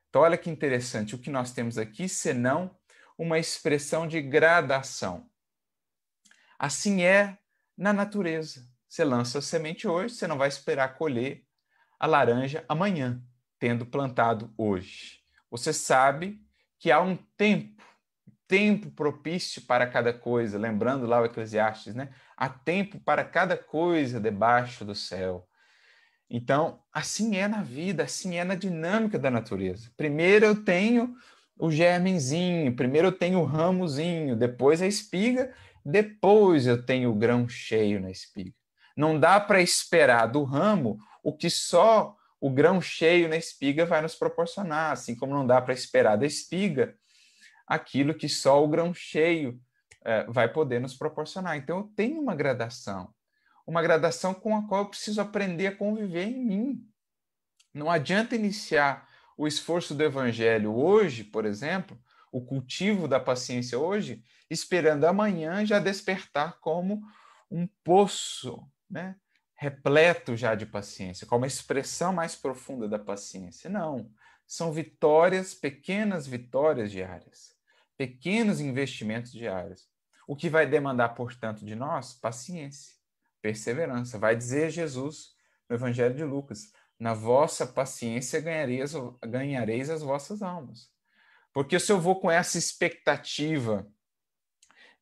Então, olha que interessante o que nós temos aqui, senão uma expressão de gradação. Assim é na natureza. Você lança a semente hoje, você não vai esperar colher a laranja amanhã, tendo plantado hoje. Você sabe que há um tempo, tempo propício para cada coisa, lembrando lá o Eclesiastes, né? há tempo para cada coisa debaixo do céu. Então, assim é na vida, assim é na dinâmica da natureza. Primeiro eu tenho o germenzinho, primeiro eu tenho o ramozinho, depois a espiga, depois eu tenho o grão cheio na espiga. Não dá para esperar do ramo o que só o grão cheio na espiga vai nos proporcionar, assim como não dá para esperar da espiga aquilo que só o grão cheio é, vai poder nos proporcionar. Então, eu tenho uma gradação, uma gradação com a qual eu preciso aprender a conviver em mim. Não adianta iniciar o esforço do evangelho hoje, por exemplo, o cultivo da paciência hoje, esperando amanhã já despertar como um poço, né? Repleto já de paciência, como a expressão mais profunda da paciência. Não, são vitórias, pequenas vitórias diárias, pequenos investimentos diários. O que vai demandar, portanto, de nós? Paciência, perseverança. Vai dizer Jesus no Evangelho de Lucas: na vossa paciência ganhareis, ganhareis as vossas almas. Porque se eu vou com essa expectativa,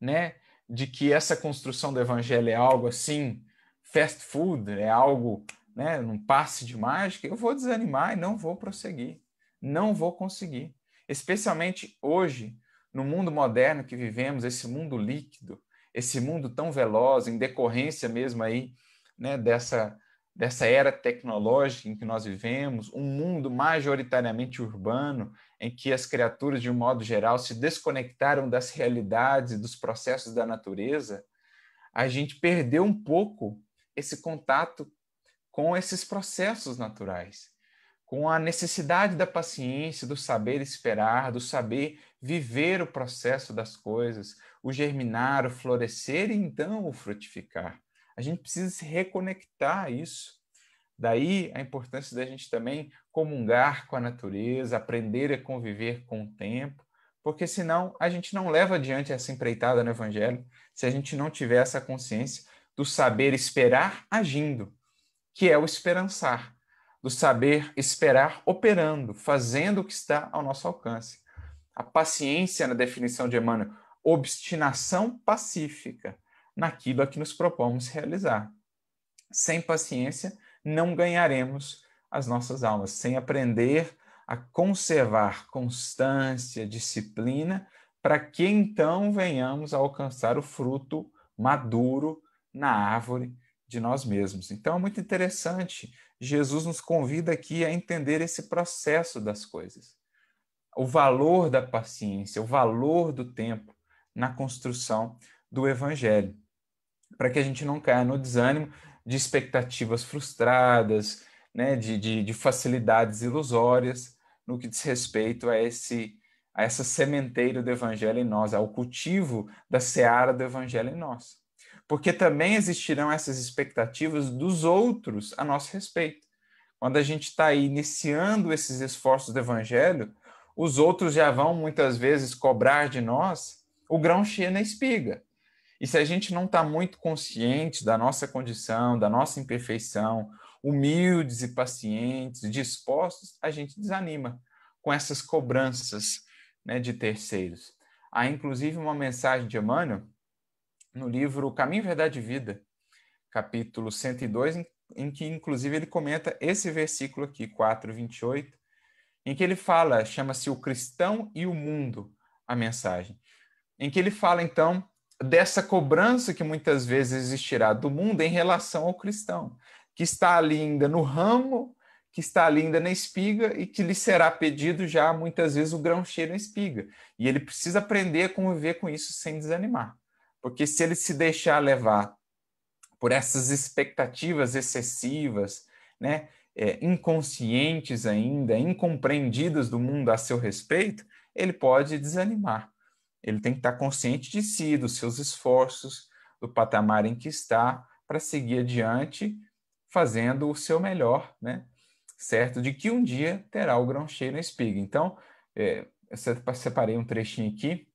né, de que essa construção do evangelho é algo assim fast food, é algo, né, um passe de mágica, eu vou desanimar e não vou prosseguir. Não vou conseguir. Especialmente hoje, no mundo moderno que vivemos, esse mundo líquido, esse mundo tão veloz, em decorrência mesmo aí, né, dessa, dessa era tecnológica em que nós vivemos, um mundo majoritariamente urbano, em que as criaturas, de um modo geral, se desconectaram das realidades e dos processos da natureza, a gente perdeu um pouco esse contato com esses processos naturais, com a necessidade da paciência, do saber esperar, do saber viver o processo das coisas, o germinar, o florescer e então o frutificar. A gente precisa se reconectar a isso. Daí a importância da gente também comungar com a natureza, aprender a conviver com o tempo, porque senão a gente não leva adiante essa empreitada no Evangelho se a gente não tiver essa consciência do saber esperar agindo, que é o esperançar, do saber esperar operando, fazendo o que está ao nosso alcance. A paciência, na definição de Emmanuel, obstinação pacífica naquilo a que nos propomos realizar. Sem paciência, não ganharemos as nossas almas, sem aprender a conservar constância, disciplina, para que então venhamos a alcançar o fruto maduro na árvore de nós mesmos. Então é muito interessante. Jesus nos convida aqui a entender esse processo das coisas. O valor da paciência, o valor do tempo na construção do evangelho. Para que a gente não caia no desânimo de expectativas frustradas, né, de, de, de facilidades ilusórias no que diz respeito a esse a essa sementeira do evangelho em nós, ao cultivo da seara do evangelho em nós porque também existirão essas expectativas dos outros a nosso respeito. Quando a gente está iniciando esses esforços do evangelho, os outros já vão muitas vezes cobrar de nós o grão cheio na espiga. E se a gente não está muito consciente da nossa condição, da nossa imperfeição, humildes e pacientes, dispostos, a gente desanima com essas cobranças né, de terceiros. Há inclusive uma mensagem de Emmanuel no livro Caminho, Verdade e Vida, capítulo 102, em, em que inclusive ele comenta esse versículo aqui, 4, 28, em que ele fala, chama-se O Cristão e o Mundo, a mensagem, em que ele fala então dessa cobrança que muitas vezes existirá do mundo em relação ao cristão, que está ali ainda no ramo, que está ali ainda na espiga e que lhe será pedido já muitas vezes o grão cheio na espiga. E ele precisa aprender a conviver com isso sem desanimar. Porque se ele se deixar levar por essas expectativas excessivas, né, é, inconscientes ainda, incompreendidas do mundo a seu respeito, ele pode desanimar. Ele tem que estar consciente de si, dos seus esforços, do patamar em que está, para seguir adiante, fazendo o seu melhor, né? certo de que um dia terá o grão cheio na espiga. Então, é, eu separei um trechinho aqui.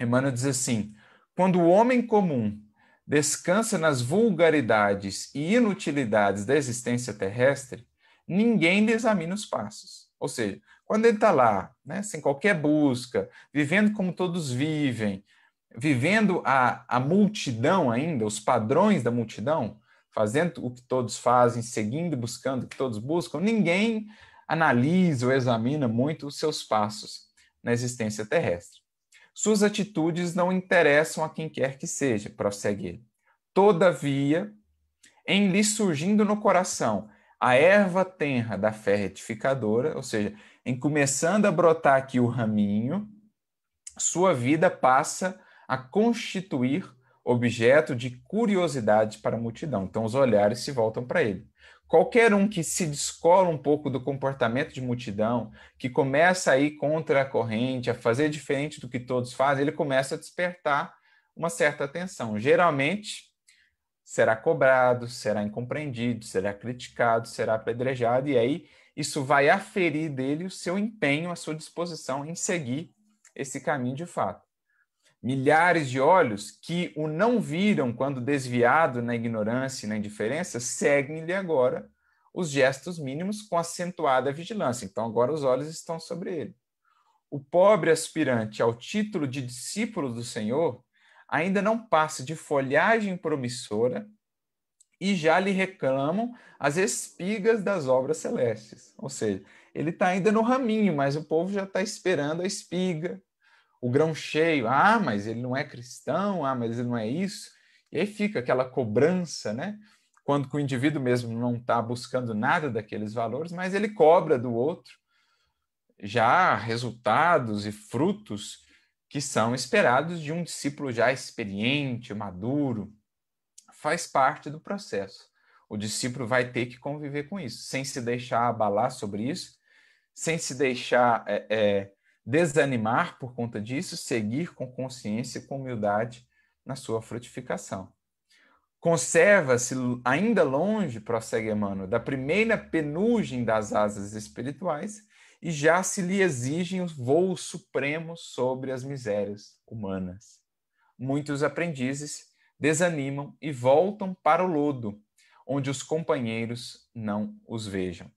Emmanuel diz assim: quando o homem comum descansa nas vulgaridades e inutilidades da existência terrestre, ninguém lhe examina os passos. Ou seja, quando ele está lá, né, sem qualquer busca, vivendo como todos vivem, vivendo a, a multidão ainda, os padrões da multidão, fazendo o que todos fazem, seguindo e buscando o que todos buscam, ninguém analisa ou examina muito os seus passos na existência terrestre. Suas atitudes não interessam a quem quer que seja, prossegue ele. Todavia, em lhe surgindo no coração a erva tenra da fé retificadora, ou seja, em começando a brotar aqui o raminho, sua vida passa a constituir objeto de curiosidade para a multidão. Então os olhares se voltam para ele. Qualquer um que se descola um pouco do comportamento de multidão, que começa a ir contra a corrente, a fazer diferente do que todos fazem, ele começa a despertar uma certa atenção. Geralmente, será cobrado, será incompreendido, será criticado, será apedrejado, e aí isso vai aferir dele o seu empenho, a sua disposição em seguir esse caminho de fato. Milhares de olhos que o não viram quando desviado na ignorância e na indiferença, seguem-lhe agora os gestos mínimos com acentuada vigilância. Então, agora os olhos estão sobre ele. O pobre aspirante ao título de discípulo do Senhor ainda não passa de folhagem promissora e já lhe reclamam as espigas das obras celestes. Ou seja, ele está ainda no raminho, mas o povo já está esperando a espiga, o grão cheio. Ah, mas ele não é cristão, ah, mas ele não é isso. E aí fica aquela cobrança, né? Quando o indivíduo mesmo não está buscando nada daqueles valores, mas ele cobra do outro já resultados e frutos que são esperados de um discípulo já experiente, maduro. Faz parte do processo. O discípulo vai ter que conviver com isso, sem se deixar abalar sobre isso, sem se deixar é, é, desanimar por conta disso, seguir com consciência e com humildade na sua frutificação. Conserva-se ainda longe, prossegue Emmanuel, da primeira penugem das asas espirituais e já se lhe exigem os voos supremos sobre as misérias humanas. Muitos aprendizes desanimam e voltam para o lodo, onde os companheiros não os vejam.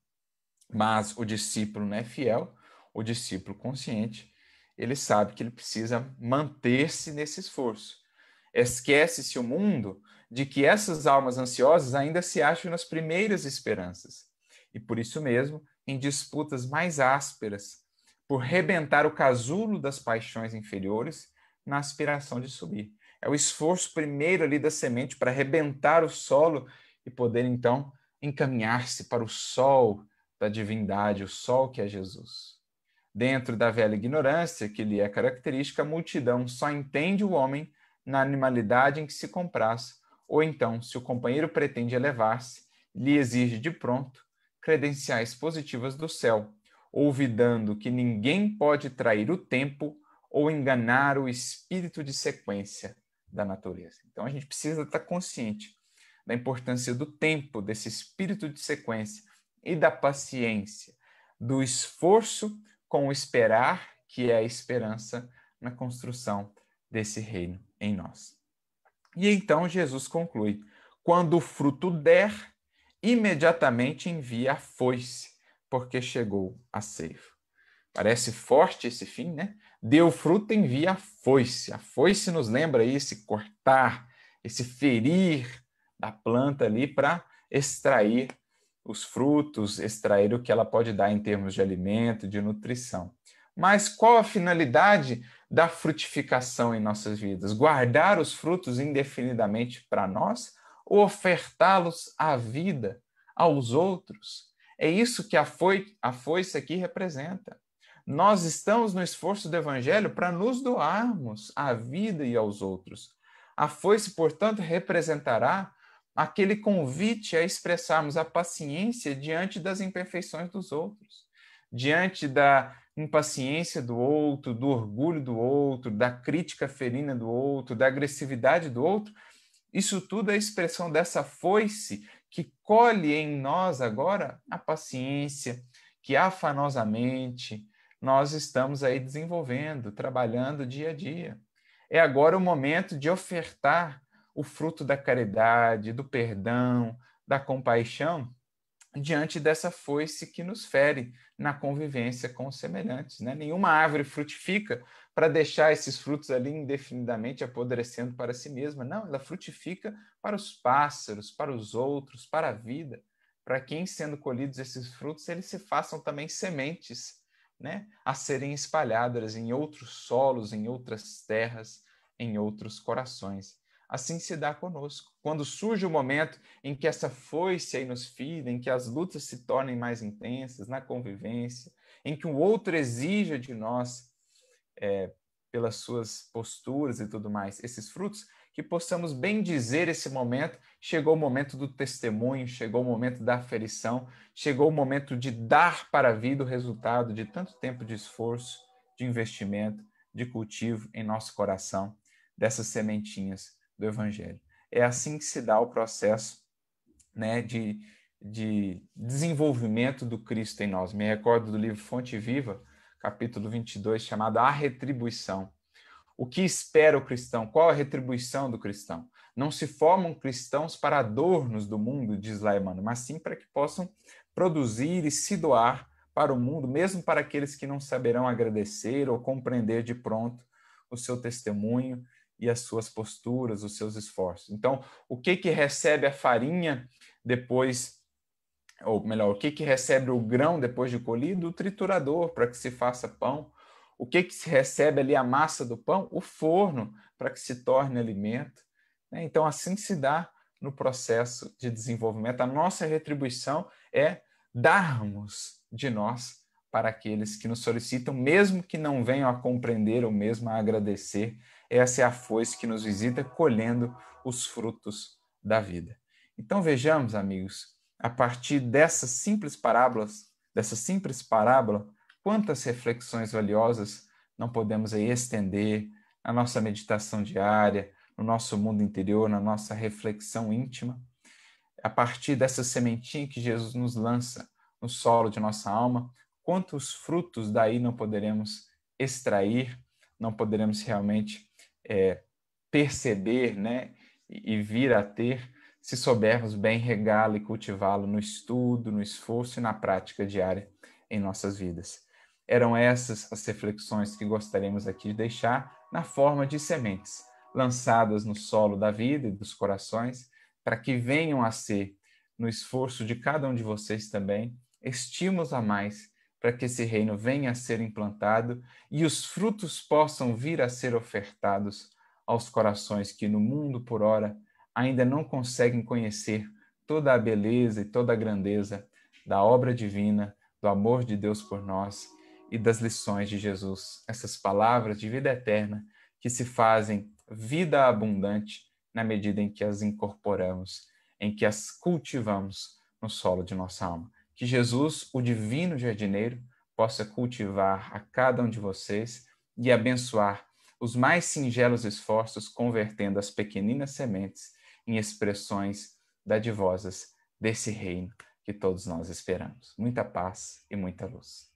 Mas o discípulo não é fiel o discípulo consciente, ele sabe que ele precisa manter-se nesse esforço. Esquece-se o mundo de que essas almas ansiosas ainda se acham nas primeiras esperanças. E por isso mesmo, em disputas mais ásperas, por rebentar o casulo das paixões inferiores na aspiração de subir. É o esforço primeiro ali da semente para rebentar o solo e poder então encaminhar-se para o sol da divindade, o sol que é Jesus. Dentro da velha ignorância que lhe é característica, a multidão só entende o homem na animalidade em que se compraz, ou então, se o companheiro pretende elevar-se, lhe exige de pronto credenciais positivas do céu, olvidando que ninguém pode trair o tempo ou enganar o espírito de sequência da natureza. Então a gente precisa estar consciente da importância do tempo, desse espírito de sequência e da paciência, do esforço com o esperar, que é a esperança na construção desse reino em nós. E então Jesus conclui: quando o fruto der, imediatamente envia a foice, porque chegou a ceifa. Parece forte esse fim, né? Deu fruto, envia a foice. A foice nos lembra esse cortar, esse ferir da planta ali para extrair os frutos, extrair o que ela pode dar em termos de alimento, de nutrição. Mas qual a finalidade da frutificação em nossas vidas? Guardar os frutos indefinidamente para nós ou ofertá-los à vida, aos outros? É isso que a, foi, a foice aqui representa. Nós estamos no esforço do Evangelho para nos doarmos à vida e aos outros. A foice, portanto, representará aquele convite a expressarmos a paciência diante das imperfeições dos outros, diante da impaciência do outro, do orgulho do outro, da crítica ferina do outro, da agressividade do outro. Isso tudo é expressão dessa foice que colhe em nós agora a paciência, que afanosamente nós estamos aí desenvolvendo, trabalhando dia a dia. É agora o momento de ofertar o fruto da caridade, do perdão, da compaixão, diante dessa foice que nos fere na convivência com os semelhantes. Né? Nenhuma árvore frutifica para deixar esses frutos ali indefinidamente apodrecendo para si mesma. Não, ela frutifica para os pássaros, para os outros, para a vida, para quem, sendo colhidos esses frutos, eles se façam também sementes né? a serem espalhadas em outros solos, em outras terras, em outros corações. Assim se dá conosco. Quando surge o momento em que essa foice aí nos fida, em que as lutas se tornem mais intensas na convivência, em que o outro exija de nós, é, pelas suas posturas e tudo mais, esses frutos, que possamos bem dizer esse momento, chegou o momento do testemunho, chegou o momento da aferição, chegou o momento de dar para a vida o resultado de tanto tempo de esforço, de investimento, de cultivo em nosso coração dessas sementinhas do Evangelho. É assim que se dá o processo né, de, de desenvolvimento do Cristo em nós. Me recordo do livro Fonte Viva, capítulo 22, chamado A Retribuição. O que espera o cristão? Qual a retribuição do cristão? Não se formam cristãos para adornos do mundo, diz lá Emmanuel, mas sim para que possam produzir e se doar para o mundo, mesmo para aqueles que não saberão agradecer ou compreender de pronto o seu testemunho e as suas posturas, os seus esforços. Então, o que que recebe a farinha depois, ou melhor, o que que recebe o grão depois de colhido? O triturador para que se faça pão. O que que se recebe ali a massa do pão? O forno para que se torne alimento. Né? Então, assim se dá no processo de desenvolvimento. A nossa retribuição é darmos de nós para aqueles que nos solicitam, mesmo que não venham a compreender ou mesmo a agradecer. Essa é a foice que nos visita, colhendo os frutos da vida. Então vejamos, amigos, a partir dessas simples parábolas, dessa simples parábola, quantas reflexões valiosas não podemos aí estender na nossa meditação diária, no nosso mundo interior, na nossa reflexão íntima. A partir dessa sementinha que Jesus nos lança no solo de nossa alma, quantos frutos daí não poderemos extrair, não poderemos realmente é, perceber né, e vir a ter se soubermos bem regá-lo e cultivá-lo no estudo, no esforço e na prática diária em nossas vidas. Eram essas as reflexões que gostaríamos aqui de deixar na forma de sementes, lançadas no solo da vida e dos corações, para que venham a ser, no esforço de cada um de vocês também, estímulos a mais para que esse reino venha a ser implantado e os frutos possam vir a ser ofertados aos corações que no mundo por ora ainda não conseguem conhecer toda a beleza e toda a grandeza da obra divina, do amor de Deus por nós e das lições de Jesus, essas palavras de vida eterna que se fazem vida abundante na medida em que as incorporamos, em que as cultivamos no solo de nossa alma. Que Jesus, o divino jardineiro, possa cultivar a cada um de vocês e abençoar os mais singelos esforços, convertendo as pequeninas sementes em expressões dadivosas desse reino que todos nós esperamos. Muita paz e muita luz.